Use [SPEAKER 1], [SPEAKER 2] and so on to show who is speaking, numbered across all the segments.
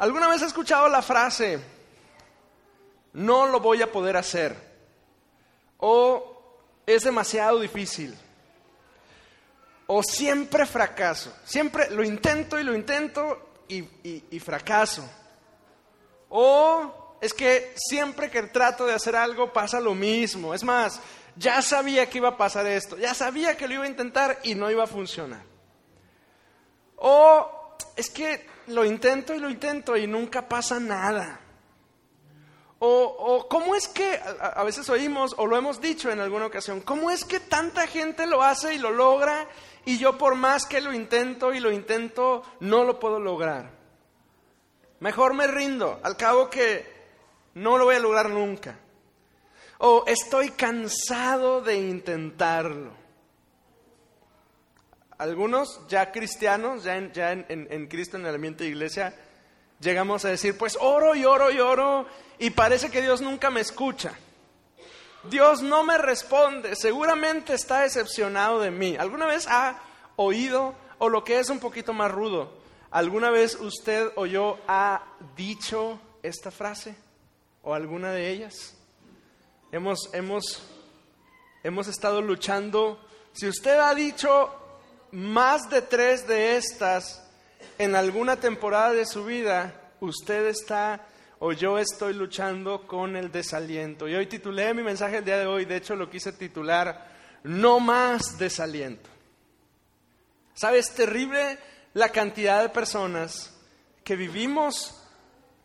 [SPEAKER 1] ¿Alguna vez has escuchado la frase, no lo voy a poder hacer? O es demasiado difícil. O siempre fracaso. Siempre lo intento y lo intento y, fracaso. O es que siempre que trato de hacer algo pasa lo mismo. Es más, ya sabía que iba a pasar esto, ya sabía que lo iba a intentar y no iba a funcionar. O es que lo intento y lo intento y nunca pasa nada. O, cómo es que, a, veces oímos o lo hemos dicho en alguna ocasión, ¿cómo es que tanta gente lo hace y lo logra y yo por más que lo intento y lo intento, no lo puedo lograr? Mejor me rindo, al cabo que no lo voy a lograr nunca. O estoy cansado de intentarlo. Algunos ya cristianos, ya en, Cristo, en el ambiente de iglesia, llegamos a decir, pues oro y oro y oro y parece que Dios nunca me escucha. Dios no me responde, seguramente está decepcionado de mí. ¿Alguna vez ha oído, o lo que es un poquito más rudo, alguna vez usted o yo ha dicho esta frase o alguna de ellas? Hemos, hemos, hemos estado luchando. Si usted ha dicho más de tres de estas, en alguna temporada de su vida usted está o yo estoy luchando con el desaliento. Y hoy titulé mi mensaje el día de hoy, de hecho lo quise titular, No más desaliento. ¿Sabes? Terrible la cantidad de personas que vivimos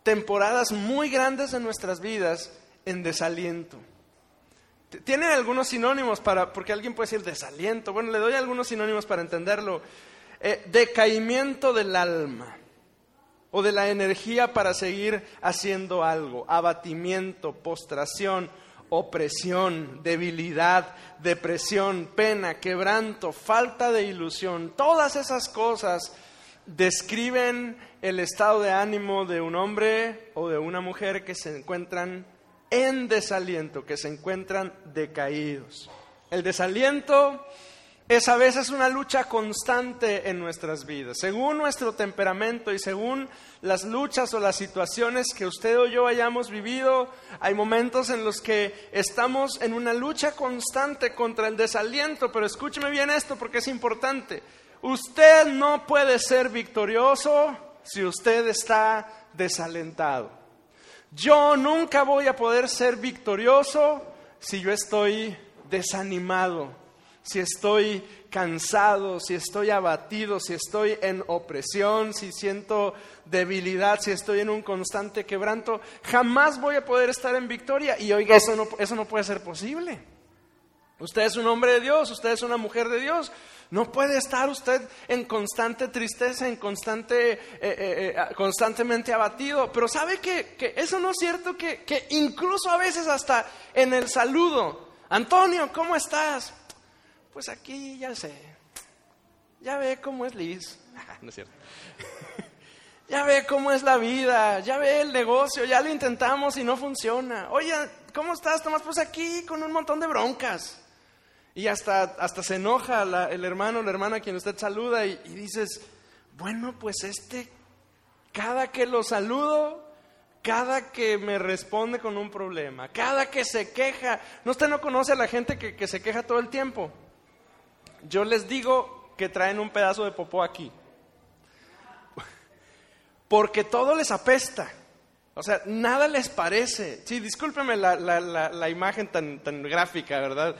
[SPEAKER 1] temporadas muy grandes de nuestras vidas en desaliento. Tienen algunos sinónimos para, porque alguien puede decir desaliento. Bueno, le doy algunos sinónimos para entenderlo. Eh, decaimiento del alma o de la energía para seguir haciendo algo, abatimiento, postración, opresión, debilidad, depresión, pena, quebranto, falta de ilusión, todas esas cosas describen el estado de ánimo de un hombre o de una mujer que se encuentran en desaliento, que se encuentran decaídos. El desaliento es a veces una lucha constante en nuestras vidas. Según nuestro temperamento y según las luchas o las situaciones que usted o yo hayamos vivido, hay momentos en los que estamos en una lucha constante contra el desaliento, pero escúcheme bien esto porque es importante. Usted no puede ser victorioso si usted está desalentado. Yo nunca voy a poder ser victorioso si yo estoy desanimado si estoy cansado, si estoy abatido, si estoy en opresión, si siento debilidad, si estoy en un constante quebranto, jamás voy a poder estar en victoria. Y oiga, eso no, eso no puede ser posible. Usted es un hombre de Dios, usted es una mujer de Dios. No puede estar usted en constante tristeza, en constante, eh, eh, eh, constantemente abatido. Pero sabe que, que, eso no es cierto, que, que incluso a veces hasta en el saludo, Antonio, ¿cómo estás? Pues aquí ya sé. Ya ve cómo es Liz. no es cierto. ya ve cómo es la vida. Ya ve el negocio. Ya lo intentamos y no funciona. Oye, ¿cómo estás, Tomás? Pues aquí con un montón de broncas. Y hasta, hasta se enoja el hermano o la hermana a quien usted saluda y, y dices, bueno, pues este, cada que lo saludo, cada que me responde con un problema, cada que se queja, ¿no usted no conoce a la gente que, que se queja todo el tiempo? yo les digo que traen un pedazo de popó aquí. Porque todo les apesta. O sea, nada les parece. Sí, discúlpeme la, imagen tan, tan, gráfica, ¿verdad?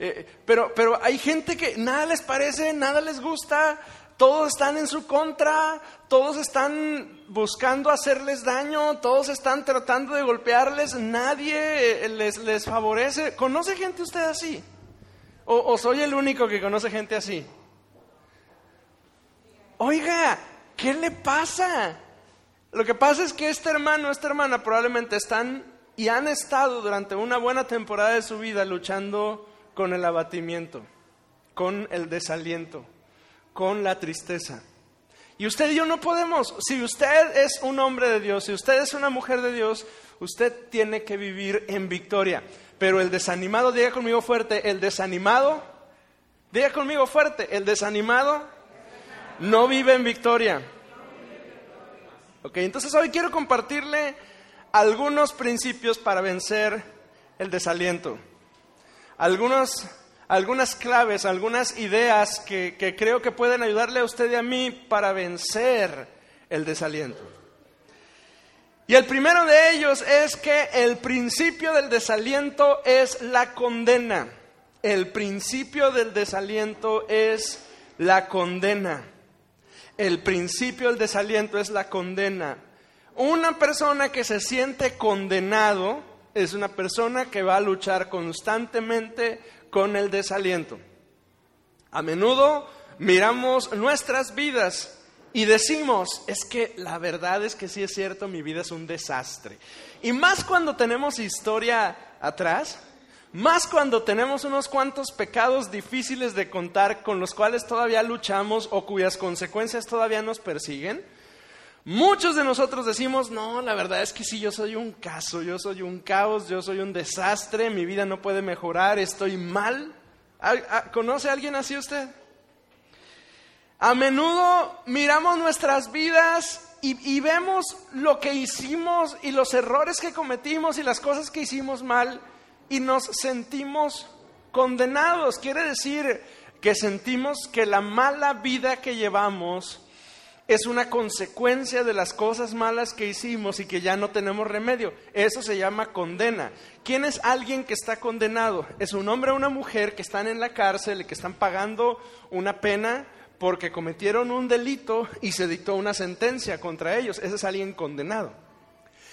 [SPEAKER 1] Eh, pero, pero hay gente que nada les parece, nada les gusta, todos están en su contra, todos están buscando hacerles daño, todos están tratando de golpearles, nadie les, les favorece. ¿Conoce gente usted así? ¿O, soy el único que conoce gente así? Oiga, ¿qué le pasa? Lo que pasa es que este hermano, esta hermana probablemente están y han estado durante una buena temporada de su vida luchando con el abatimiento, con el desaliento, con la tristeza. Y usted y yo no podemos, si usted es un hombre de Dios, si usted es una mujer de Dios, usted tiene que vivir en victoria. Pero el desanimado, diga conmigo fuerte, el desanimado, diga conmigo fuerte, el desanimado no vive en victoria. Ok, entonces hoy quiero compartirle algunos principios para vencer el desaliento. Algunos, algunas claves, algunas ideas que, que creo que pueden ayudarle a usted y a mí para vencer el desaliento. Y el primero de ellos es que el principio del desaliento es la condena. El principio del desaliento es la condena. El principio del desaliento es la condena. Una persona que se siente condenado es una persona que va a luchar constantemente con el desaliento. A menudo miramos nuestras vidas y decimos, es que la verdad es que sí es cierto, mi vida es un desastre. Y más cuando tenemos historia atrás, más cuando tenemos unos cuantos pecados difíciles de contar con los cuales todavía luchamos o cuyas consecuencias todavía nos persiguen, muchos de nosotros decimos, no, la verdad es que sí, yo soy un caso, yo soy un caos, yo soy un desastre, mi vida no puede mejorar, estoy mal. ¿Conoce a alguien así usted? A menudo miramos nuestras vidas y, vemos lo que hicimos y los errores que cometimos y las cosas que hicimos mal y nos sentimos condenados. Quiere decir que sentimos que la mala vida que llevamos es una consecuencia de las cosas malas que hicimos y que ya no tenemos remedio. Eso se llama condena. ¿Quién es alguien que está condenado? Es un hombre o una mujer que están en la cárcel y que están pagando una pena porque cometieron un delito y se dictó una sentencia contra ellos. Ese es alguien condenado.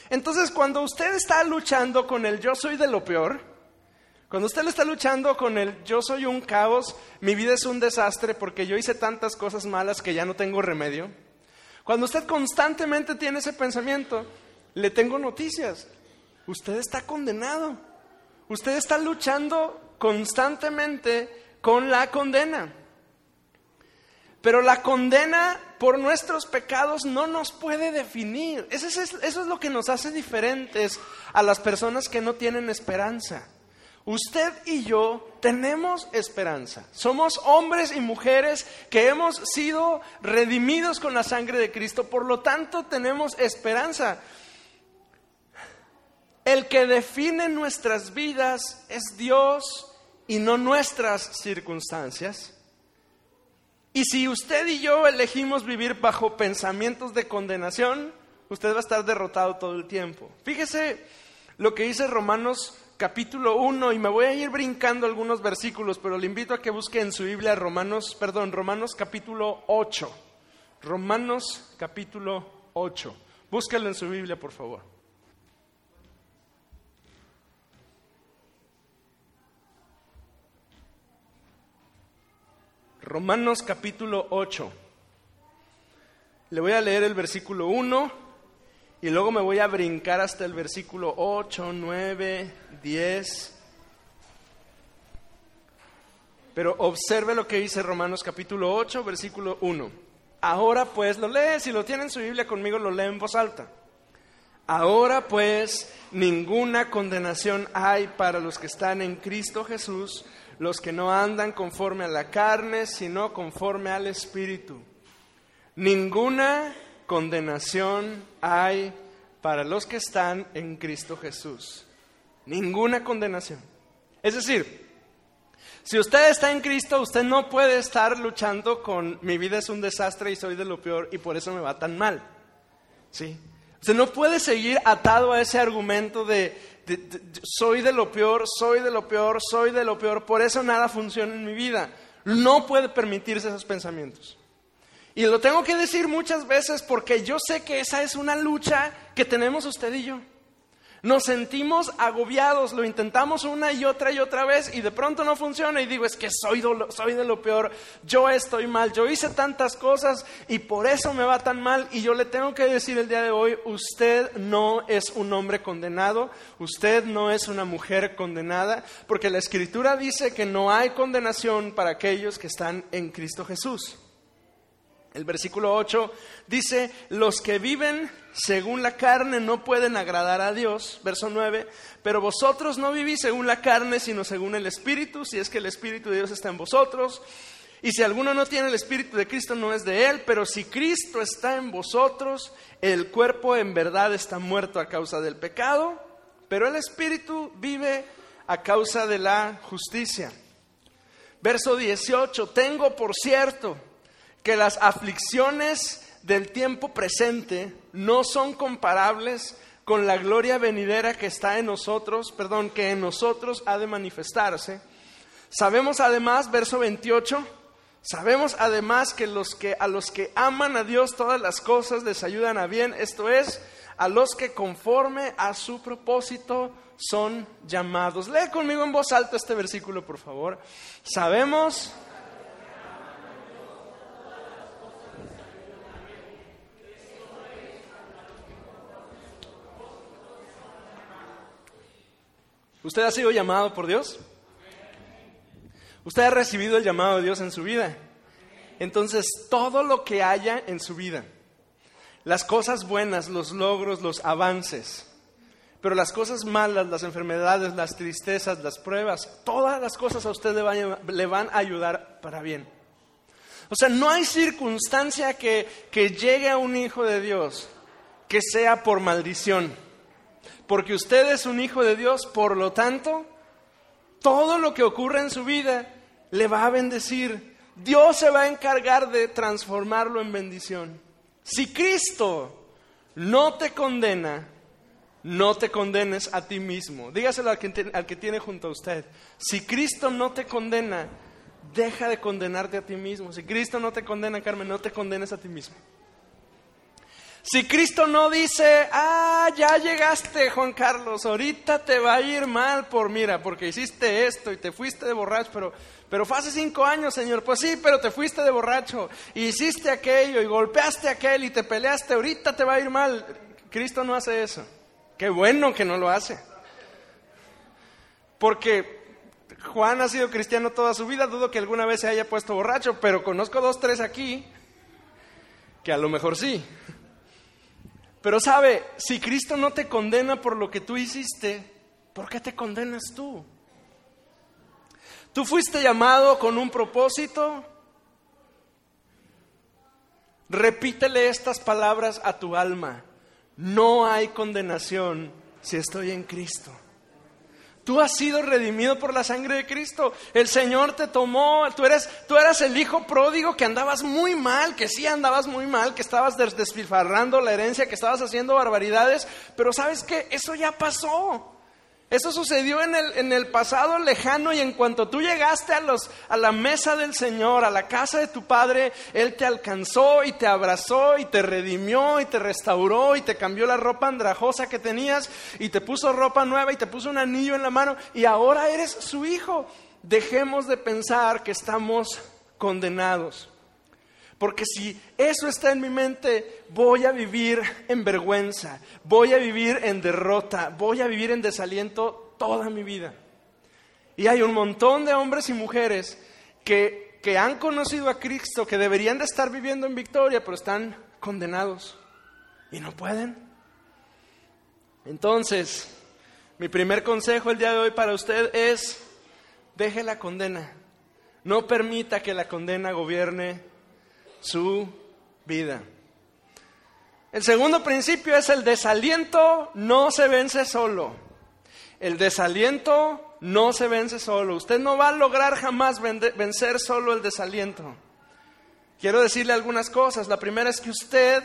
[SPEAKER 1] Entonces, cuando usted está luchando con el yo soy de lo peor, cuando usted le está luchando con el yo soy un caos, mi vida es un desastre porque yo hice tantas cosas malas que ya no tengo remedio, cuando usted constantemente tiene ese pensamiento, le tengo noticias. Usted está condenado. Usted está luchando constantemente con la condena. Pero la condena por nuestros pecados no nos puede definir. Eso es, lo que nos hace diferentes a las personas que no tienen esperanza. Usted y yo tenemos esperanza. Somos hombres y mujeres que hemos sido redimidos con la sangre de Cristo. Por lo tanto, tenemos esperanza. El que define nuestras vidas es Dios y no nuestras circunstancias. Y si usted y yo elegimos vivir bajo pensamientos de condenación, usted va a estar derrotado todo el tiempo. Fíjese lo que dice Romanos capítulo 1 y me voy a ir brincando algunos versículos, pero le invito a que busque en su Biblia Romanos, perdón, Romanos capítulo 8. Romanos capítulo 8. Búsquelo en su Biblia, por favor. Romanos capítulo 8. Le voy a leer el versículo 1 y luego me voy a brincar hasta el versículo 8, 9, 10. Pero observe lo que dice Romanos capítulo 8, versículo 1. Ahora pues lo lee, si lo tienen en su Biblia conmigo, lo lee en voz alta. Ahora pues ninguna condenación hay para los que están en Cristo Jesús los que no andan conforme a la carne, sino conforme al Espíritu. Ninguna condenación hay para los que están en Cristo Jesús. Ninguna condenación. Es decir, si usted está en Cristo, usted no puede estar luchando con mi vida es un desastre y soy de lo peor y por eso me va tan mal. ¿Sí? Usted no puede seguir atado a ese argumento de, soy de lo peor, soy de lo peor, soy de lo peor, por eso nada funciona en mi vida. No puede permitirse esos pensamientos. Y lo tengo que decir muchas veces porque yo sé que esa es una lucha que tenemos usted y yo. Nos sentimos agobiados, lo intentamos una y otra y otra vez y de pronto no funciona y digo, es que soy, soy de lo peor, yo estoy mal, yo hice tantas cosas y por eso me va tan mal y yo le tengo que decir el día de hoy, usted no es un hombre condenado, usted no es una mujer condenada, porque la escritura dice que no hay condenación para aquellos que están en Cristo Jesús. El versículo 8 dice, los que viven según la carne no pueden agradar a Dios. Verso 9, pero vosotros no vivís según la carne, sino según el Espíritu, si es que el Espíritu de Dios está en vosotros. Y si alguno no tiene el Espíritu de Cristo, no es de él, pero si Cristo está en vosotros, el cuerpo en verdad está muerto a causa del pecado, pero el Espíritu vive a causa de la justicia. Verso 18, tengo por cierto que las aflicciones del tiempo presente no son comparables con la gloria venidera que está en nosotros, perdón, que en nosotros ha de manifestarse. Sabemos además, verso 28, sabemos además que, los que a los que aman a Dios todas las cosas les ayudan a bien, esto es, a los que conforme a su propósito son llamados. Lee conmigo en voz alta este versículo, por favor. Sabemos ¿Usted ha sido llamado por Dios? ¿Usted ha recibido el llamado de Dios en su vida? Entonces, todo lo que haya en su vida, las cosas buenas, los logros, los avances, pero las cosas malas, las enfermedades, las tristezas, las pruebas, todas las cosas a usted le van, a ayudar para bien. O sea, no hay circunstancia que, que llegue a un hijo de Dios que sea por maldición porque usted es un hijo de Dios, por lo tanto, todo lo que ocurre en su vida le va a bendecir. Dios se va a encargar de transformarlo en bendición. Si Cristo no te condena, no te condenes a ti mismo. Dígaselo al que, al que tiene junto a usted. Si Cristo no te condena, deja de condenarte a ti mismo. Si Cristo no te condena, Carmen, no te condenes a ti mismo. Si Cristo no dice, ah, ya llegaste, Juan Carlos, ahorita te va a ir mal por, mira, porque hiciste esto y te fuiste de borracho, pero, pero fue hace cinco años, Señor. Pues sí, pero te fuiste de borracho, y hiciste aquello, y golpeaste a aquel, y te peleaste, ahorita te va a ir mal. Cristo no hace eso. Qué bueno que no lo hace. Porque Juan ha sido cristiano toda su vida, dudo que alguna vez se haya puesto borracho, pero conozco dos, tres aquí que a lo mejor sí. Pero sabe, si Cristo no te condena por lo que tú hiciste, ¿por qué te condenas tú? Tú fuiste llamado con un propósito. Repítele estas palabras a tu alma. No hay condenación si estoy en Cristo. Tú has sido redimido por la sangre de Cristo. El Señor te tomó. Tú eres, tú eras el hijo pródigo que andabas muy mal, que sí andabas muy mal, que estabas despilfarrando la herencia, que estabas haciendo barbaridades. Pero sabes que eso ya pasó. Eso sucedió en el, en el, pasado lejano y en cuanto tú llegaste a, los, a la mesa del Señor, a la casa de tu Padre, Él te alcanzó y te abrazó y te redimió y te restauró y te cambió la ropa andrajosa que tenías y te puso ropa nueva y te puso un anillo en la mano y ahora eres su hijo. Dejemos de pensar que estamos condenados. Porque si eso está en mi mente, voy a vivir en vergüenza, voy a vivir en derrota, voy a vivir en desaliento toda mi vida. Y hay un montón de hombres y mujeres que, que han conocido a Cristo, que deberían de estar viviendo en victoria, pero están condenados y no pueden. Entonces, mi primer consejo el día de hoy para usted es, deje la condena. No permita que la condena gobierne su vida. El segundo principio es el desaliento no se vence solo. El desaliento no se vence solo. Usted no va a lograr jamás vencer solo el desaliento. Quiero decirle algunas cosas. La primera es que usted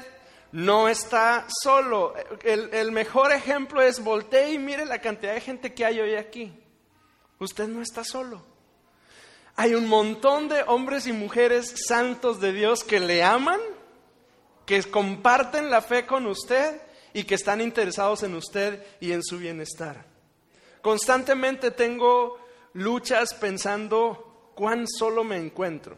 [SPEAKER 1] no está solo. El, mejor ejemplo es voltee y mire la cantidad de gente que hay hoy aquí. Usted no está solo. Hay un montón de hombres y mujeres santos de Dios que le aman, que comparten la fe con usted y que están interesados en usted y en su bienestar. Constantemente tengo luchas pensando cuán solo me encuentro.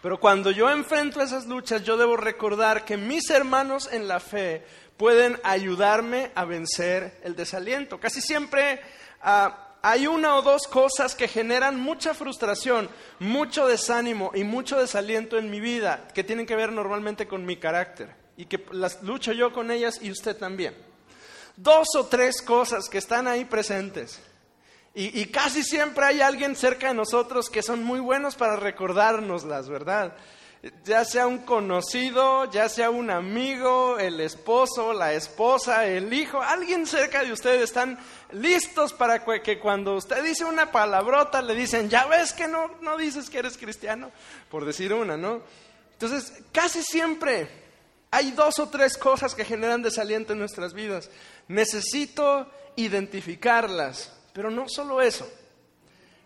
[SPEAKER 1] Pero cuando yo enfrento esas luchas, yo debo recordar que mis hermanos en la fe pueden ayudarme a vencer el desaliento. Casi siempre ah, hay una o dos cosas que generan mucha frustración, mucho desánimo y mucho desaliento en mi vida, que tienen que ver normalmente con mi carácter y que las lucho yo con ellas y usted también. Dos o tres cosas que están ahí presentes Y, casi siempre hay alguien cerca de nosotros que son muy buenos para recordárnoslas, ¿verdad? Ya sea un conocido, ya sea un amigo, el esposo, la esposa, el hijo, alguien cerca de ustedes están listos para que cuando usted dice una palabrota le dicen, ya ves que no, no dices que eres cristiano, por decir una, ¿no? Entonces, casi siempre hay dos o tres cosas que generan desaliento en nuestras vidas. Necesito identificarlas pero no solo eso.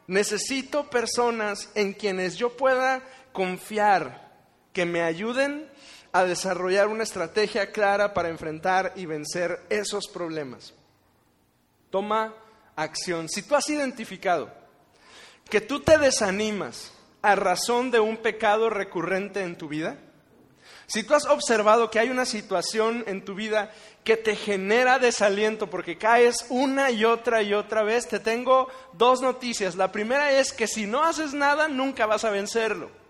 [SPEAKER 1] Necesito personas en quienes yo pueda confiar, que me ayuden a desarrollar una estrategia clara para enfrentar y vencer esos problemas. Toma acción. Si tú has identificado que tú te desanimas a razón de un pecado recurrente en tu vida, si tú has observado que hay una situación en tu vida que te genera desaliento porque caes una y otra y otra vez, te tengo dos noticias. La primera es que si no haces nada, nunca vas a vencerlo.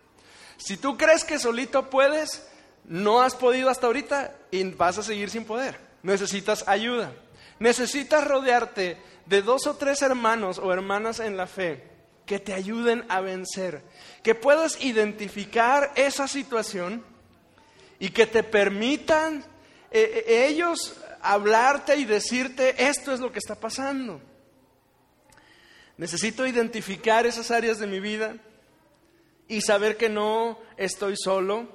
[SPEAKER 1] Si tú crees que solito puedes, no has podido hasta ahorita y vas a seguir sin poder. Necesitas ayuda. Necesitas rodearte de dos o tres hermanos o hermanas en la fe que te ayuden a vencer, que puedas identificar esa situación y que te permitan eh, eh, ellos hablarte y decirte esto es lo que está pasando. Necesito identificar esas áreas de mi vida y saber que no estoy solo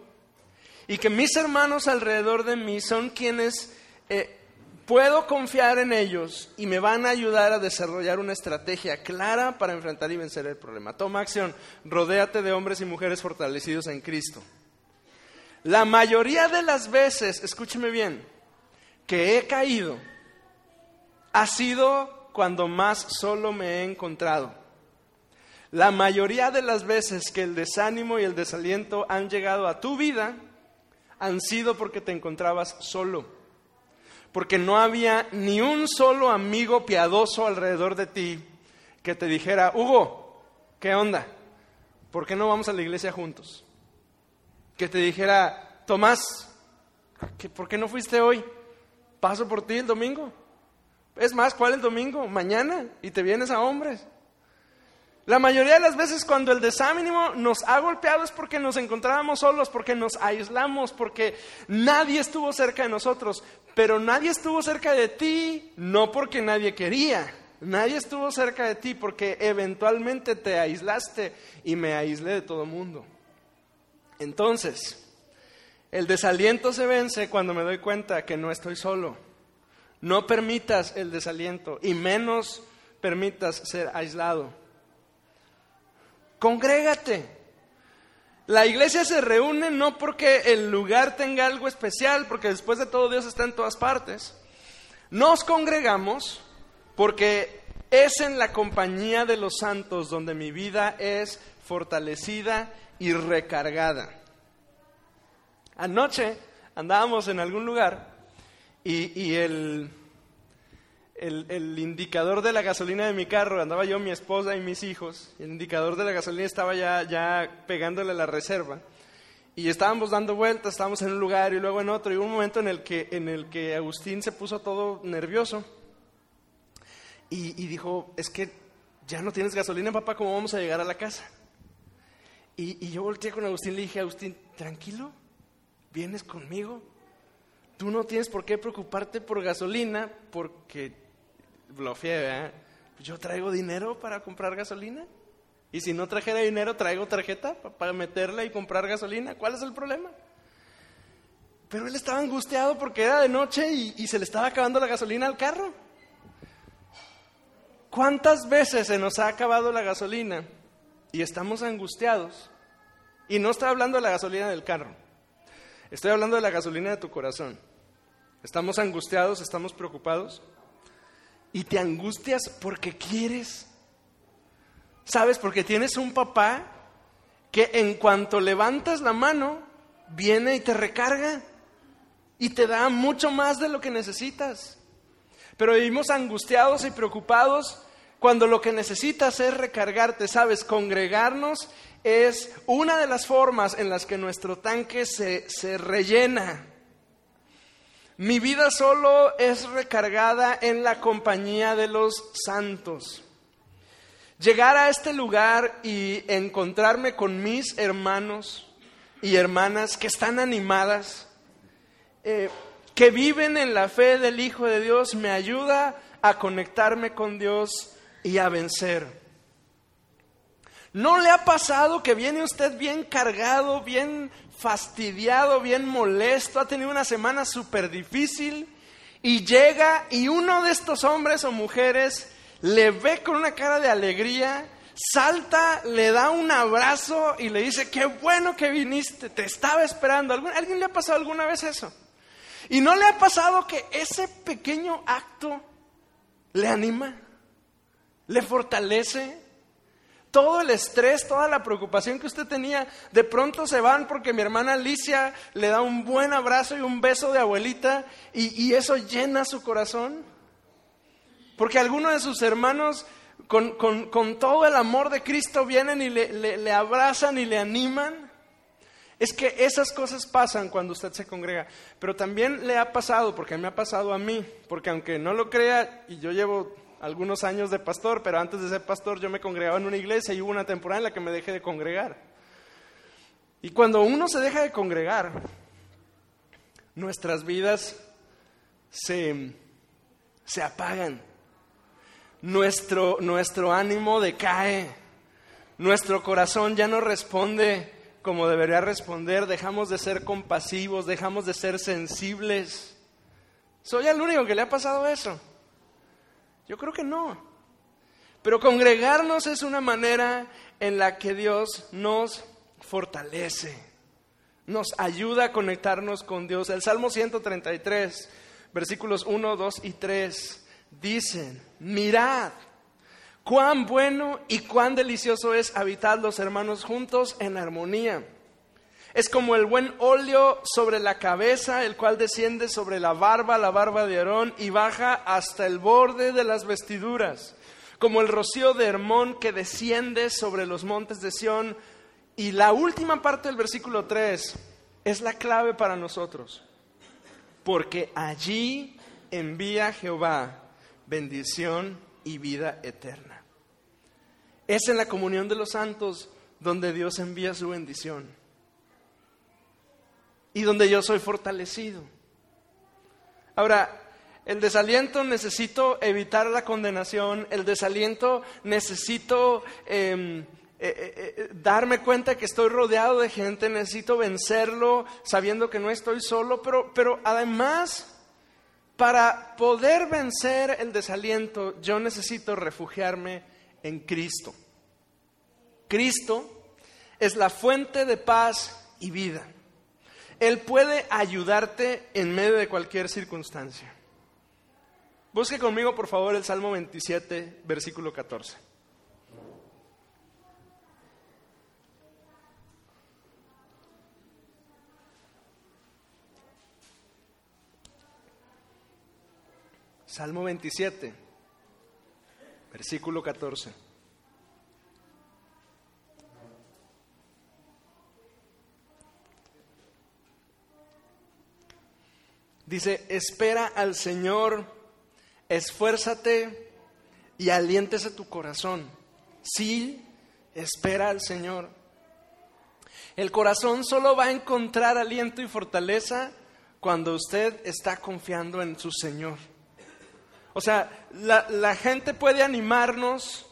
[SPEAKER 1] y que mis hermanos alrededor de mí son quienes eh, puedo confiar en ellos y me van a ayudar a desarrollar una estrategia clara para enfrentar y vencer el problema. Toma acción, rodéate de hombres y mujeres fortalecidos en Cristo. La mayoría de las veces, escúcheme bien, que he caído, ha sido cuando más solo me he encontrado. La mayoría de las veces que el desánimo y el desaliento han llegado a tu vida, han sido porque te encontrabas solo. Porque no había ni un solo amigo piadoso alrededor de ti que te dijera, Hugo, ¿qué onda? ¿Por qué no vamos a la iglesia juntos? que te dijera, Tomás, ¿por qué no fuiste hoy? Paso por ti el domingo. Es más, ¿cuál el domingo? Mañana. Y te vienes a hombres. La mayoría de las veces cuando el desánimo nos ha golpeado es porque nos encontrábamos solos, porque nos aislamos, porque nadie estuvo cerca de nosotros. Pero nadie estuvo cerca de ti, no porque nadie quería. Nadie estuvo cerca de ti porque eventualmente te aislaste y me aislé de todo el mundo. Entonces, el desaliento se vence cuando me doy cuenta que no estoy solo. No permitas el desaliento y menos permitas ser aislado. Congrégate. La iglesia se reúne no porque el lugar tenga algo especial, porque después de todo Dios está en todas partes. Nos congregamos porque es en la compañía de los santos donde mi vida es fortalecida y recargada. Anoche andábamos en algún lugar y, el, el, indicador de la gasolina de mi carro, andaba yo, mi esposa y mis hijos, el indicador de la gasolina estaba ya, ya pegándole la reserva. Y estábamos dando vueltas, estábamos en un lugar y luego en otro, y hubo un momento en el que, en el que Agustín se puso todo nervioso y, y dijo, es que ya no tienes gasolina, papá, ¿cómo vamos a llegar a la casa? Y, yo volteé con Agustín y le dije, Agustín, tranquilo, vienes conmigo. Tú no tienes por qué preocuparte por gasolina porque, lo ¿eh? Yo traigo dinero para comprar gasolina. Y si no trajera dinero, traigo tarjeta para meterla y comprar gasolina. ¿Cuál es el problema? Pero él estaba angustiado porque era de noche y se le estaba acabando la gasolina al carro. ¿Cuántas veces se nos ha acabado la gasolina y estamos angustiados, y no estoy hablando de la gasolina del carro, estoy hablando de la gasolina de tu corazón. Estamos angustiados, estamos preocupados, y te angustias porque quieres. ¿Sabes? Porque tienes un papá que en cuanto levantas la mano, viene y te recarga y te da mucho más de lo que necesitas. Pero vivimos angustiados y preocupados cuando lo que necesitas es recargarte, sabes, congregarnos es una de las formas en las que nuestro tanque se, se rellena. Mi vida solo es recargada en la compañía de los santos. Llegar a este lugar y encontrarme con mis hermanos y hermanas que están animadas, eh, que viven en la fe del Hijo de Dios, me ayuda a conectarme con Dios y a vencer. ¿No le ha pasado que viene usted bien cargado, bien fastidiado, bien molesto, ha tenido una semana súper difícil y llega y uno de estos hombres o mujeres le ve con una cara de alegría, salta, le da un abrazo y le dice, qué bueno que viniste, te estaba esperando. ¿Alguien le ha pasado alguna vez eso? ¿Y no le ha pasado que ese pequeño acto le anima, le fortalece? Todo el estrés, toda la preocupación que usted tenía, de pronto se van porque mi hermana Alicia le da un buen abrazo y un beso de abuelita y, eso llena su corazón. Porque algunos de sus hermanos con, todo el amor de Cristo vienen y le abrazan y le animan. Es que esas cosas pasan cuando usted se congrega, pero también le ha pasado, porque me ha pasado a mí, porque aunque no lo crea, y yo llevo algunos años de pastor, pero antes de ser pastor yo me congregaba en una iglesia y hubo una temporada en la que me dejé de congregar. Y cuando uno se deja de congregar, nuestras vidas se, se apagan, nuestro, nuestro ánimo decae, nuestro corazón ya no responde como debería responder, dejamos de ser compasivos, dejamos de ser sensibles. ¿Soy el único que le ha pasado eso? Yo creo que no. Pero congregarnos es una manera en la que Dios nos fortalece, nos ayuda a conectarnos con Dios. El Salmo 133, versículos 1, 2 y 3 dicen, mirad Cuán bueno y cuán delicioso es habitar los hermanos juntos en armonía. Es como el buen óleo sobre la cabeza, el cual desciende sobre la barba, la barba de Aarón, y baja hasta el borde de las vestiduras. Como el rocío de Hermón que desciende sobre los montes de Sión. Y la última parte del versículo 3 es la clave para nosotros. Porque allí envía Jehová bendición y vida eterna. Es en la comunión de los santos donde Dios envía su bendición y donde yo soy fortalecido. Ahora, el desaliento necesito evitar la condenación, el desaliento necesito em, eh, eh, eh, darme cuenta que estoy rodeado de gente, necesito vencerlo sabiendo que no estoy solo, pero, pero además, para poder vencer el desaliento, yo necesito refugiarme en Cristo. Cristo es la fuente de paz y vida. Él puede ayudarte en medio de cualquier circunstancia. Busque conmigo, por favor, el Salmo 27, versículo 14. Salmo 27, versículo 14. Dice, espera al Señor, esfuérzate y aliéntese tu corazón. Sí, espera al Señor. El corazón solo va a encontrar aliento y fortaleza cuando usted está confiando en su Señor. O sea, la, gente puede animarnos,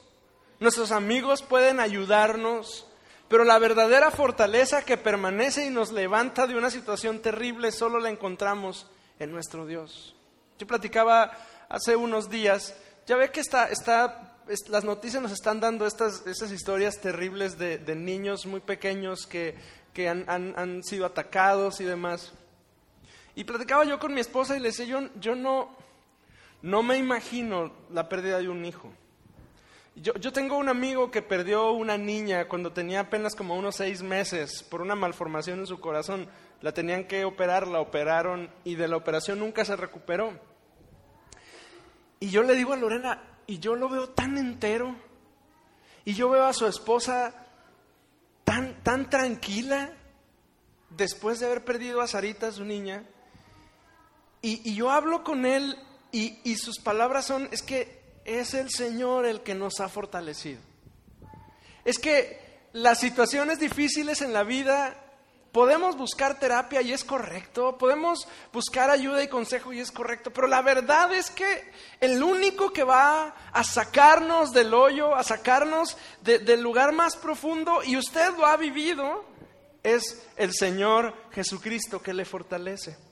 [SPEAKER 1] nuestros amigos pueden ayudarnos, pero la verdadera fortaleza que permanece y nos levanta de una situación terrible solo la encontramos en nuestro Dios. Yo platicaba hace unos días, ya ve que está, está, las noticias nos están dando estas, estas historias terribles de, niños muy pequeños que, que han, han, sido atacados y demás. Y platicaba yo con mi esposa y le decía, yo, yo no, no me imagino la pérdida de un hijo. Yo, yo, tengo un amigo que perdió una niña cuando tenía apenas como unos seis meses por una malformación en su corazón. La tenían que operar, la operaron y de la operación nunca se recuperó. Y yo le digo a Lorena, y yo lo veo tan entero, y yo veo a su esposa tan, tan tranquila después de haber perdido a Sarita, su niña, y, y yo hablo con él y, sus palabras son, es que es el Señor el que nos ha fortalecido. es que las situaciones difíciles en la vida podemos buscar terapia y es correcto, podemos buscar ayuda y consejo y es correcto, pero la verdad es que el único que va a sacarnos del hoyo, a sacarnos del lugar más profundo, y usted lo ha vivido, es el Señor Jesucristo que le fortalece.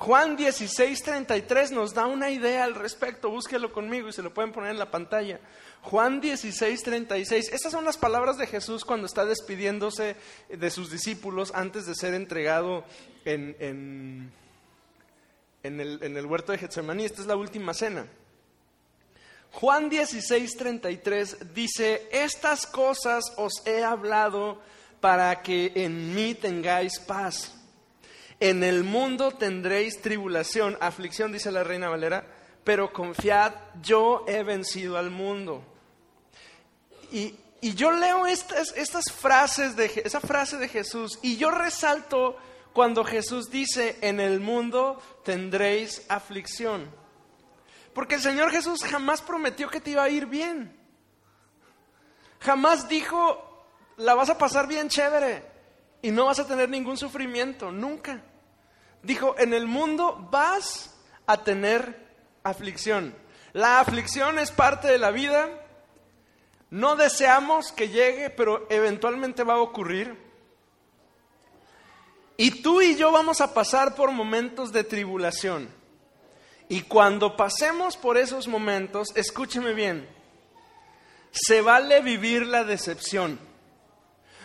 [SPEAKER 1] Juan 16, 33 nos da una idea al respecto, búsquelo conmigo y se lo pueden poner en la pantalla. Juan 16, 36, estas son las palabras de Jesús cuando está despidiéndose de sus discípulos antes de ser entregado en, en, en, el, en el huerto de Getsemaní. Esta es la última cena. Juan 16, 33 dice, estas cosas os he hablado para que en mí tengáis paz. En el mundo tendréis tribulación, aflicción, dice la reina Valera, pero confiad, yo he vencido al mundo. Y, yo leo estas, estas frases de esa frase de Jesús y yo resalto cuando Jesús dice, en el mundo tendréis aflicción. Porque el Señor Jesús jamás prometió que te iba a ir bien. Jamás dijo, la vas a pasar bien chévere y no vas a tener ningún sufrimiento, nunca. Dijo, en el mundo vas a tener aflicción. La aflicción es parte de la vida. No deseamos que llegue, pero eventualmente va a ocurrir. Y tú y yo vamos a pasar por momentos de tribulación. Y cuando pasemos por esos momentos, escúcheme bien, se vale vivir la decepción.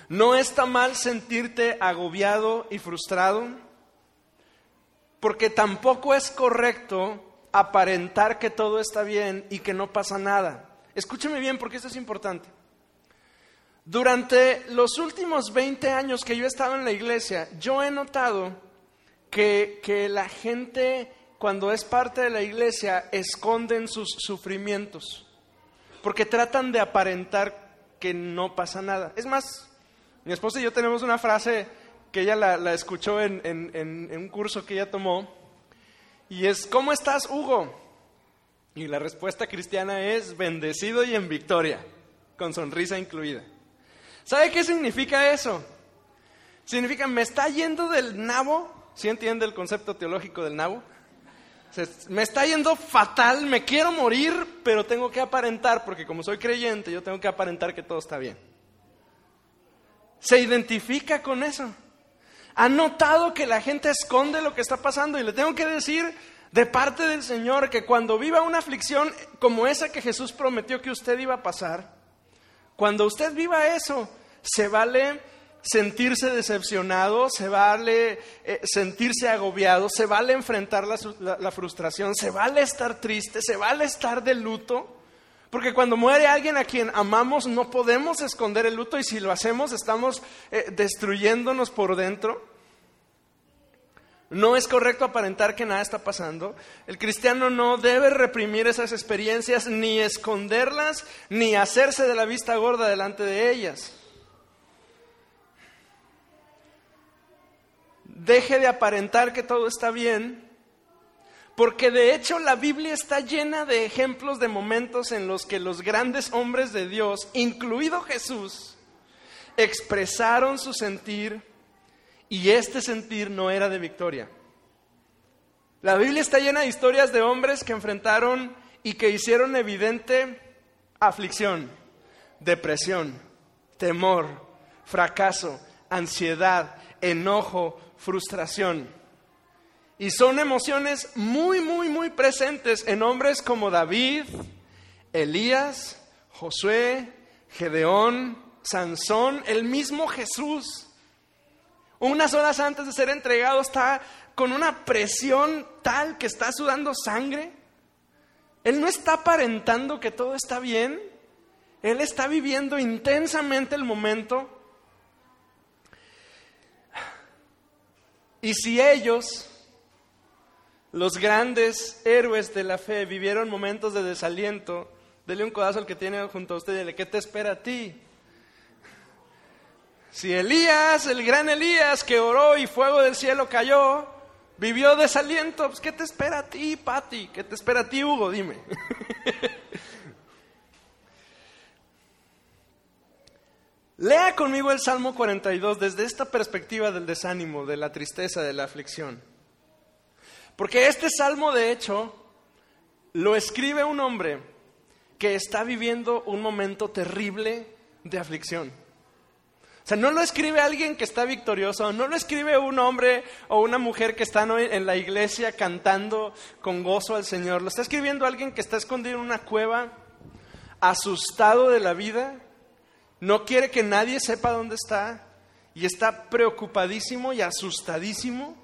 [SPEAKER 1] No está mal sentirte agobiado y frustrado porque tampoco es correcto aparentar que todo está bien y que no pasa nada. Escúcheme bien porque esto es importante. Durante los últimos 20 años que yo he estado en la iglesia, yo he notado que, que la gente cuando es parte de la iglesia esconden sus sufrimientos, porque tratan de aparentar que no pasa nada. Es más, mi esposa y yo tenemos una frase que ella la, escuchó en, un curso que ella tomó, y es, ¿cómo estás, Hugo? Y la respuesta cristiana es, bendecido y en victoria, con sonrisa incluida. ¿Sabe qué significa eso? Significa, me está yendo del nabo, ¿sí entiende el concepto teológico del nabo? me está yendo fatal, me quiero morir, pero tengo que aparentar, porque como soy creyente, yo tengo que aparentar que todo está bien. Se identifica con eso. ¿Ha notado que la gente esconde lo que está pasando? Y le tengo que decir de parte del Señor que cuando viva una aflicción como esa que Jesús prometió que usted iba a pasar, cuando usted viva eso, se vale sentirse decepcionado, se vale eh, sentirse agobiado, se vale enfrentar la frustración, se vale estar triste, se vale estar de luto. Porque cuando muere alguien a quien amamos no podemos esconder el luto y si lo hacemos estamos eh, destruyéndonos por dentro. No es correcto aparentar que nada está pasando. El cristiano no debe reprimir esas experiencias, ni esconderlas, ni hacerse de la vista gorda delante de ellas. Deje de aparentar que todo está bien porque de hecho la Biblia está llena de ejemplos de momentos en los que los grandes hombres de Dios, incluido Jesús, expresaron su sentir y este sentir no era de victoria. La Biblia está llena de historias de hombres que enfrentaron y que hicieron evidente aflicción, depresión, temor, fracaso, ansiedad, enojo, frustración. Y son emociones muy, muy, muy presentes en hombres como David, Elías, Josué, Gedeón, Sansón, el mismo Jesús. Unas horas antes de ser entregado está con una presión tal que está sudando sangre. Él no está aparentando que todo está bien. Él está viviendo intensamente el momento. Y si ellos los grandes héroes de la fe vivieron momentos de desaliento. Dele un codazo al que tiene junto a usted y dile, ¿qué te espera a ti? Si Elías, el gran Elías que oró y fuego del cielo cayó, vivió desaliento, pues ¿qué te espera a ti, Pati? ¿Qué te espera a ti, Hugo? Dime. Lea conmigo el Salmo 42 desde esta perspectiva del desánimo, de la tristeza, de la aflicción. Porque este salmo, de hecho, lo escribe un hombre que está viviendo un momento terrible de aflicción. O sea, no lo escribe alguien que está victorioso, no lo escribe un hombre o una mujer que están en la iglesia cantando con gozo al Señor. Lo está escribiendo alguien que está escondido en una cueva, asustado de la vida, no quiere que nadie sepa dónde está y está preocupadísimo y asustadísimo.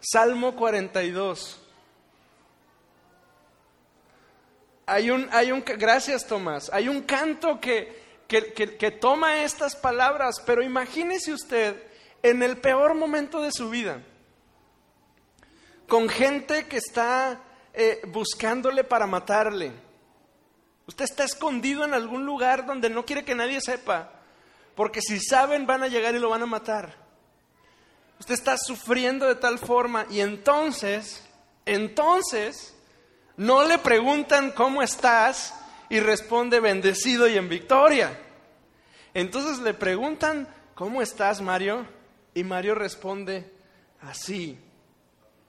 [SPEAKER 1] Salmo 42. Hay un, hay un, gracias Tomás, hay un canto que, que, toma estas palabras, pero imagínese usted en el peor momento de su vida, con gente que está eh, buscándole para matarle. Usted está escondido en algún lugar donde no quiere que nadie sepa, porque si saben van a llegar y lo van a matar. Usted está sufriendo de tal forma y entonces, entonces, no le preguntan cómo estás, y responde bendecido y en victoria. Entonces le preguntan, ¿cómo estás, Mario? Y Mario responde así,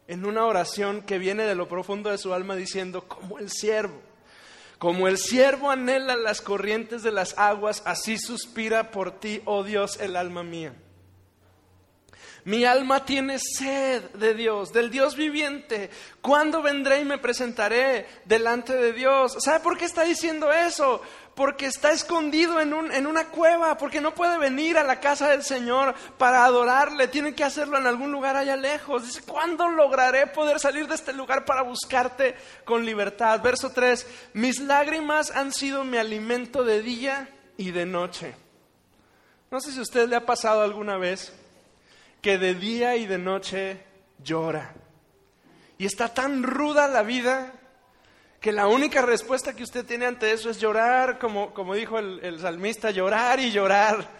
[SPEAKER 1] en una oración que viene de lo profundo de su alma diciendo, como el siervo. Como el siervo anhela las corrientes de las aguas, así suspira por ti, oh Dios, el alma mía. Mi alma tiene sed de Dios, del Dios viviente. ¿Cuándo vendré y me presentaré delante de Dios? ¿Sabe por qué está diciendo eso? Porque está escondido en, un, en una cueva, porque no puede venir a la casa del Señor para adorarle, tiene que hacerlo en algún lugar allá lejos. Dice, ¿cuándo lograré poder salir de este lugar para buscarte con libertad? Verso 3, mis lágrimas han sido mi alimento de día y de noche. No sé si a usted le ha pasado alguna vez que de día y de noche llora. Y está tan ruda la vida que la única respuesta que usted tiene ante eso es llorar, como, como dijo el, salmista, llorar y llorar.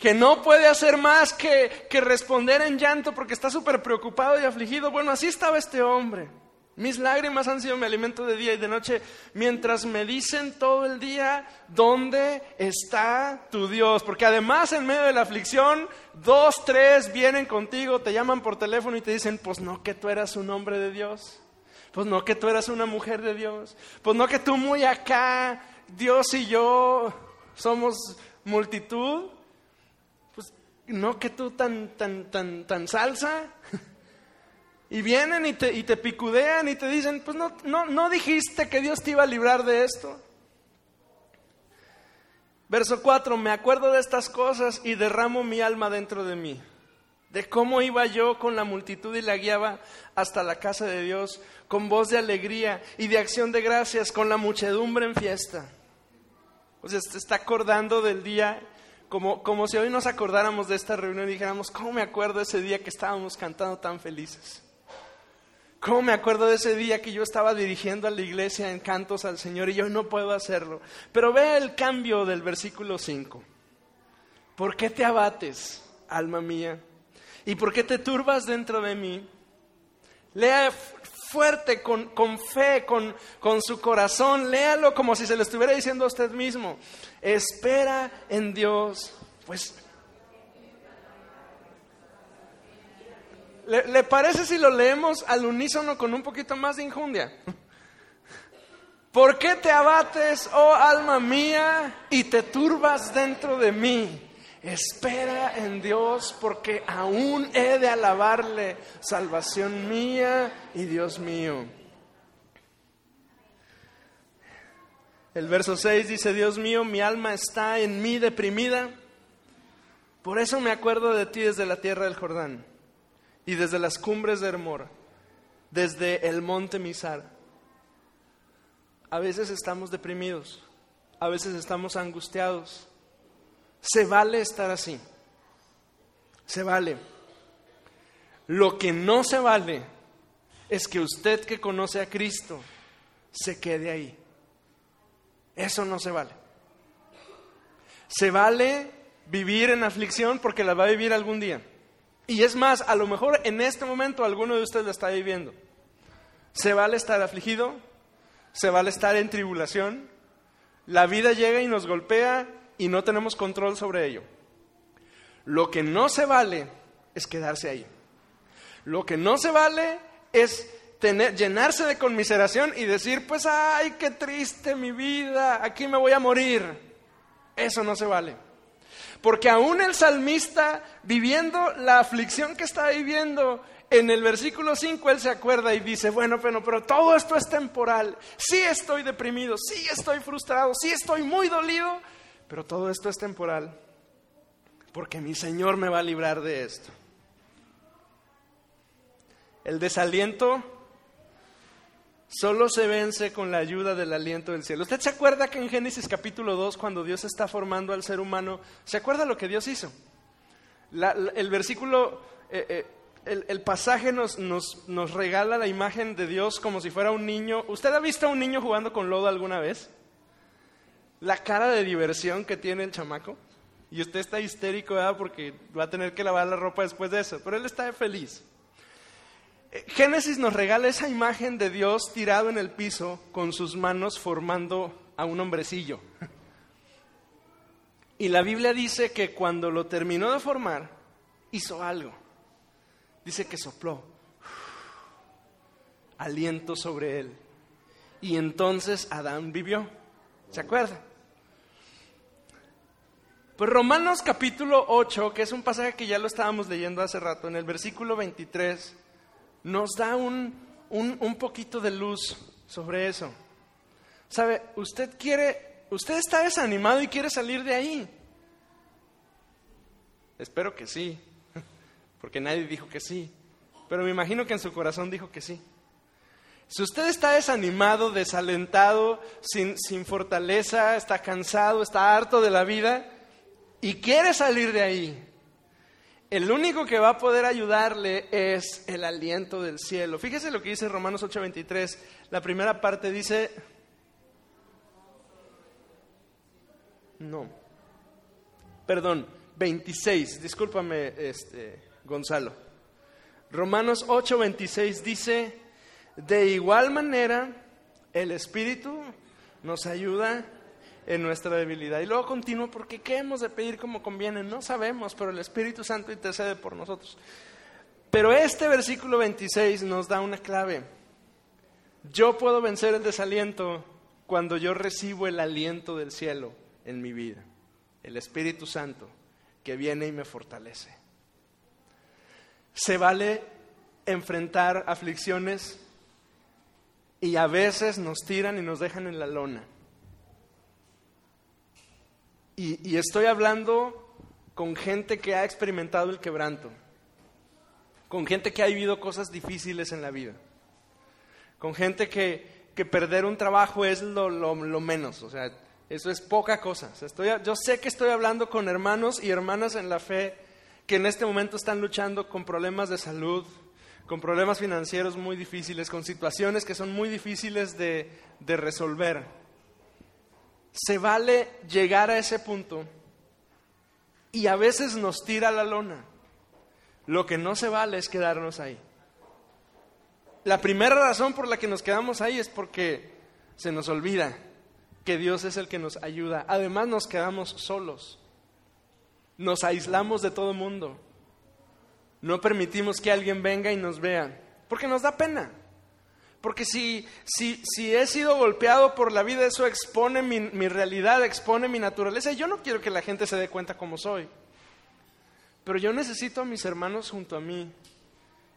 [SPEAKER 1] Que no puede hacer más que, que responder en llanto porque está súper preocupado y afligido. Bueno, así estaba este hombre. Mis lágrimas han sido mi alimento de día y de noche, mientras me dicen todo el día, ¿dónde está tu Dios? Porque además en medio de la aflicción, dos, tres vienen contigo, te llaman por teléfono y te dicen, pues no que tú eras un hombre de Dios, pues no que tú eras una mujer de Dios, pues no que tú muy acá, Dios y yo somos multitud, pues no que tú tan, tan, tan, tan salsa. Y vienen y te, y te picudean y te dicen, pues no, no, dijiste que Dios te iba a librar de esto. Verso 4, me acuerdo de estas cosas y derramo mi alma dentro de mí, de cómo iba yo con la multitud y la guiaba hasta la casa de Dios, con voz de alegría y de acción de gracias, con la muchedumbre en fiesta. O sea, se está acordando del día, como, como si hoy nos acordáramos de esta reunión y dijéramos, ¿cómo me acuerdo ese día que estábamos cantando tan felices? ¿Cómo me acuerdo de ese día que yo estaba dirigiendo a la iglesia en cantos al Señor y yo no puedo hacerlo? Pero vea el cambio del versículo 5. ¿Por qué te abates, alma mía? ¿Y por qué te turbas dentro de mí? Lea fuerte, con, con fe, con, con su corazón, léalo como si se lo estuviera diciendo a usted mismo. Espera en Dios, pues ¿Le, parece si lo leemos al unísono con un poquito más de injundia? ¿Por qué te abates, oh alma mía, y te turbas dentro de mí? Espera en Dios porque aún he de alabarle, salvación mía y Dios mío. El verso 6 dice, Dios mío, mi alma está en mí deprimida, por eso me acuerdo de ti desde la tierra del Jordán y desde las cumbres de Hermor, desde el monte Misar. A veces estamos deprimidos, a veces estamos angustiados. Se vale estar así, se vale. Lo que no se vale es que usted que conoce a Cristo se quede ahí. Eso no se vale. Se vale vivir en aflicción porque la va a vivir algún día. Y es más, a lo mejor en este momento alguno de ustedes lo está viviendo. Se vale estar afligido, se vale estar en tribulación, La vida llega y nos golpea y no tenemos control sobre ello. Lo que no se vale es quedarse ahí. Lo que no se vale es tener, llenarse de conmiseración y decir, pues, ay, qué triste mi vida, aquí me voy a morir. Eso no se vale. Porque aún el salmista, viviendo la aflicción que está viviendo, en el versículo 5 él se acuerda y dice, bueno, pero, pero todo esto es temporal. Sí estoy deprimido, sí estoy frustrado, sí estoy muy dolido, pero todo esto es temporal. Porque mi Señor me va a librar de esto. El desaliento solo se vence con la ayuda del aliento del cielo. ¿Usted se acuerda que en Génesis capítulo 2, cuando Dios está formando al ser humano, ¿se acuerda lo que Dios hizo? el versículo, eh, eh, el, pasaje nos, regala la imagen de Dios como si fuera un niño. ¿Usted ha visto a un niño jugando con lodo alguna vez? La cara de diversión que tiene el chamaco. Y usted está histérico, ¿verdad? Porque va a tener que lavar la ropa después de eso. Pero él está feliz. Génesis nos regala esa imagen de Dios tirado en el piso con sus manos formando a un hombrecillo. Y la Biblia dice que cuando lo terminó de formar, hizo algo. Dice que sopló aliento sobre él. Y entonces Adán vivió. ¿Se acuerda? Pues Romanos capítulo 8, que es un pasaje que ya lo estábamos leyendo hace rato, en el versículo 23 nos da un, un, poquito de luz sobre eso. ¿Sabe? Usted quiere, usted está desanimado y quiere salir de ahí. Espero que sí, porque nadie dijo que sí, pero me imagino que en su corazón dijo que sí. Si usted está desanimado, desalentado, sin, sin fortaleza, está cansado, está harto de la vida y quiere salir de ahí, el único que va a poder ayudarle es el aliento del cielo. Fíjese lo que dice Romanos 8:23. La primera parte dice, no, perdón, 26, discúlpame este, Gonzalo. Romanos 8:26 dice, de igual manera el Espíritu nos ayuda en nuestra debilidad. Y luego continúo porque ¿qué hemos de pedir como conviene? No sabemos, pero el Espíritu Santo intercede por nosotros. Pero este versículo 26 nos da una clave. Yo puedo vencer el desaliento cuando yo recibo el aliento del cielo en mi vida, el Espíritu Santo que viene y me fortalece. Se vale enfrentar aflicciones y a veces nos tiran y nos dejan en la lona. Y, estoy hablando con gente que ha experimentado el quebranto, con gente que ha vivido cosas difíciles en la vida, con gente que, perder un trabajo es lo, menos, o sea, eso es poca cosa. estoy, yo sé que estoy hablando con hermanos y hermanas en la fe que en este momento están luchando con problemas de salud, con problemas financieros muy difíciles, con situaciones que son muy difíciles de resolver se vale llegar a ese punto y a veces nos tira la lona. Lo que no se vale es quedarnos ahí. La primera razón por la que nos quedamos ahí es porque se nos olvida que Dios es el que nos ayuda. Además nos quedamos solos. Nos aislamos de todo mundo. No permitimos que alguien venga y nos vea, porque nos da pena. Porque si, si, si he sido golpeado por la vida, eso expone mi, mi realidad, expone mi naturaleza. Yo no quiero que la gente se dé cuenta cómo soy. Pero yo necesito a mis hermanos junto a mí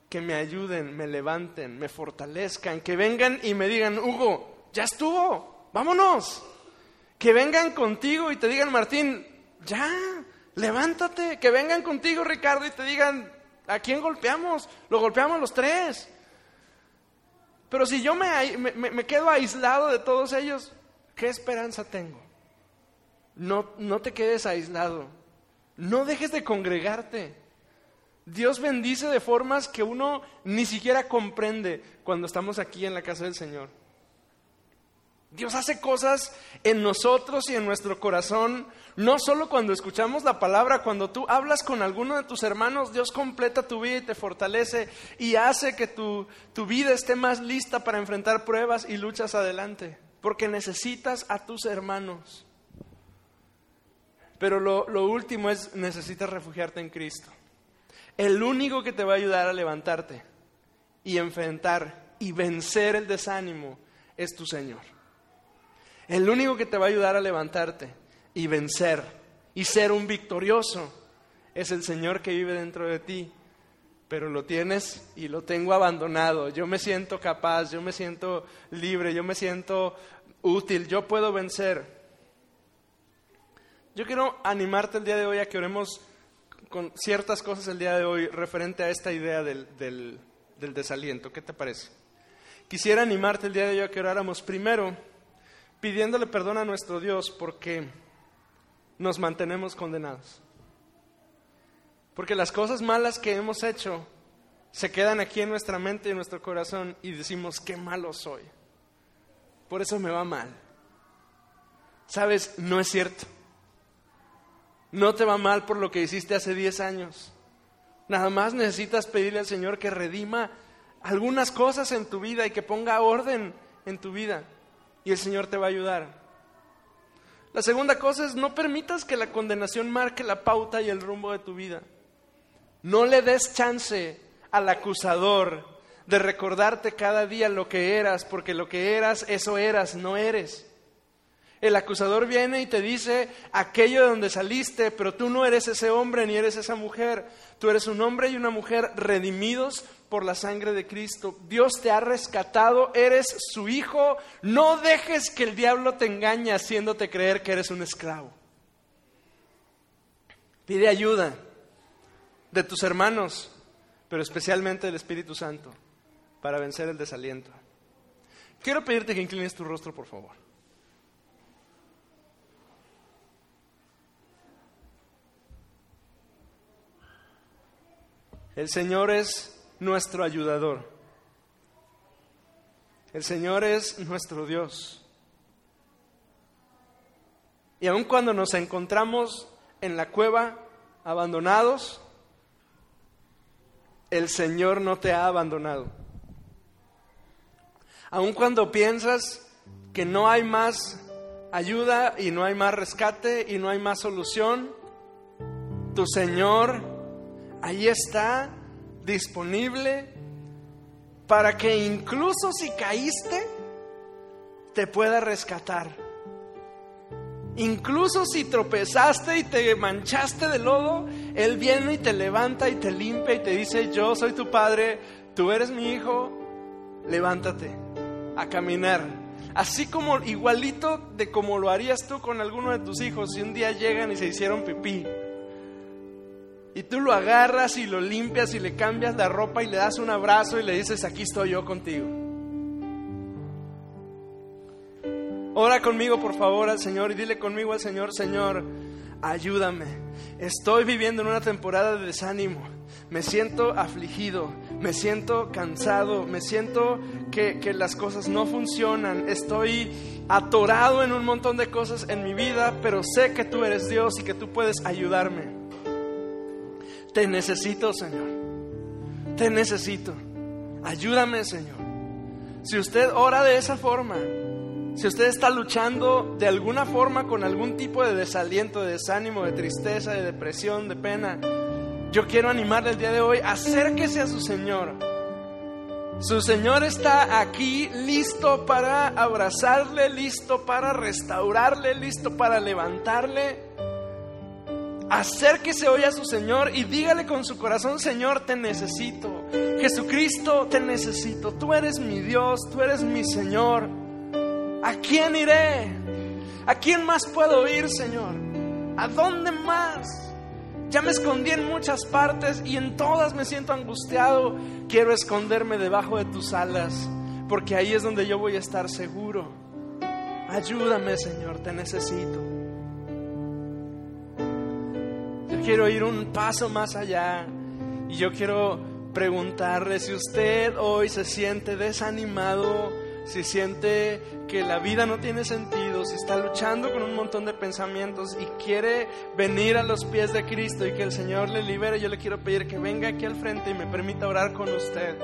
[SPEAKER 1] que me ayuden, me levanten, me fortalezcan, que vengan y me digan, Hugo, ya estuvo, vámonos. Que vengan contigo y te digan, Martín, ya, levántate. Que vengan contigo, Ricardo, y te digan, ¿a quién golpeamos? Lo golpeamos los tres. Pero si yo me, quedo aislado de todos ellos, ¿qué esperanza tengo? No, no te quedes aislado. No dejes de congregarte. Dios bendice de formas que uno ni siquiera comprende cuando estamos aquí en la casa del Señor. Dios hace cosas en nosotros y en nuestro corazón, no solo cuando escuchamos la palabra, cuando tú hablas con alguno de tus hermanos, Dios completa tu vida y te fortalece y hace que tu, tu vida esté más lista para enfrentar pruebas y luchas adelante. porque necesitas a tus hermanos. Pero lo, lo último es, necesitas refugiarte en Cristo. El único que te va a ayudar a levantarte y enfrentar y vencer el desánimo es tu Señor. El único que te va a ayudar a levantarte y vencer y ser un victorioso es el Señor que vive dentro de ti. Pero lo tienes y lo tengo abandonado. Yo me siento capaz, yo me siento libre, yo me siento útil, yo puedo vencer. Yo quiero animarte el día de hoy a que oremos con ciertas cosas el día de hoy referente a esta idea del, del, desaliento. ¿Qué te parece? Quisiera animarte el día de hoy a que oráramos primero pidiéndole perdón a nuestro Dios porque nos mantenemos condenados. Porque las cosas malas que hemos hecho se quedan aquí en nuestra mente y en nuestro corazón y decimos, qué malo soy. Por eso me va mal. Sabes, no es cierto. No te va mal por lo que hiciste hace 10 años. Nada más necesitas pedirle al Señor que redima algunas cosas en tu vida y que ponga orden en tu vida. Y el Señor te va a ayudar. La segunda cosa es no permitas que la condenación marque la pauta y el rumbo de tu vida. No le des chance al acusador de recordarte cada día lo que eras, porque lo que eras, eso eras, no eres. El acusador viene y te dice aquello de donde saliste, pero tú no eres ese hombre ni eres esa mujer. Tú eres un hombre y una mujer redimidos por la sangre de Cristo. Dios te ha rescatado, eres su hijo. No dejes que el diablo te engañe haciéndote creer que eres un esclavo. Pide ayuda de tus hermanos, pero especialmente del Espíritu Santo, para vencer el desaliento. Quiero pedirte que inclines tu rostro, por favor. El Señor es nuestro ayudador. El Señor es nuestro Dios. Y aun cuando nos encontramos en la cueva abandonados, el Señor no te ha abandonado. Aun cuando piensas que no hay más ayuda y no hay más rescate y no hay más solución, tu Señor ahí está disponible para que incluso si caíste, te pueda rescatar. Incluso si tropezaste y te manchaste de lodo, Él viene y te levanta y te limpia y te dice, yo soy tu padre, tú eres mi hijo, levántate a caminar. Así como igualito de como lo harías tú con alguno de tus hijos si un día llegan y se hicieron pipí y tú lo agarras y lo limpias y le cambias la ropa y le das un abrazo y le dices, aquí estoy yo contigo. Ora conmigo, por favor, al Señor y dile conmigo al Señor, Señor, ayúdame. Estoy viviendo en una temporada de desánimo. Me siento afligido, me siento cansado, me siento que, que, las cosas no funcionan. Estoy atorado en un montón de cosas en mi vida, pero sé que tú eres Dios y que tú puedes ayudarme. Te necesito, Señor. Te necesito. Ayúdame, Señor. Si usted ora de esa forma, si usted está luchando de alguna forma con algún tipo de desaliento, de desánimo, de tristeza, de depresión, de pena, yo quiero animarle el día de hoy, acérquese a su Señor. Su Señor está aquí listo para abrazarle, listo para restaurarle, listo para levantarle. Acérquese hoy a su Señor y dígale con su corazón, Señor, te necesito. Jesucristo, te necesito. Tú eres mi Dios, tú eres mi Señor. ¿A quién iré? ¿A quién más puedo ir, Señor? ¿A dónde más? Ya me escondí en muchas partes y en todas me siento angustiado. Quiero esconderme debajo de tus alas, porque ahí es donde yo voy a estar seguro. Ayúdame, Señor, te necesito quiero ir un paso más allá y yo quiero preguntarle si usted hoy se siente desanimado, si siente que la vida no tiene sentido, si está luchando con un montón de pensamientos y quiere venir a los pies de Cristo y que el Señor le libere, yo le quiero pedir que venga aquí al frente y me permita orar con usted.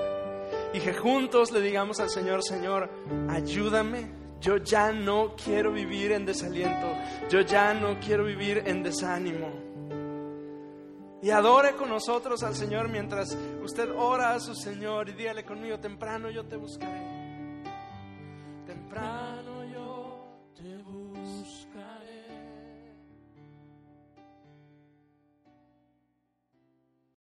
[SPEAKER 1] Y que juntos le digamos al Señor, Señor, ayúdame, yo ya no quiero vivir en desaliento, yo ya no quiero vivir en desánimo y adore con nosotros al Señor mientras usted ora a su Señor y dígale conmigo, temprano yo te buscaré. Temprano.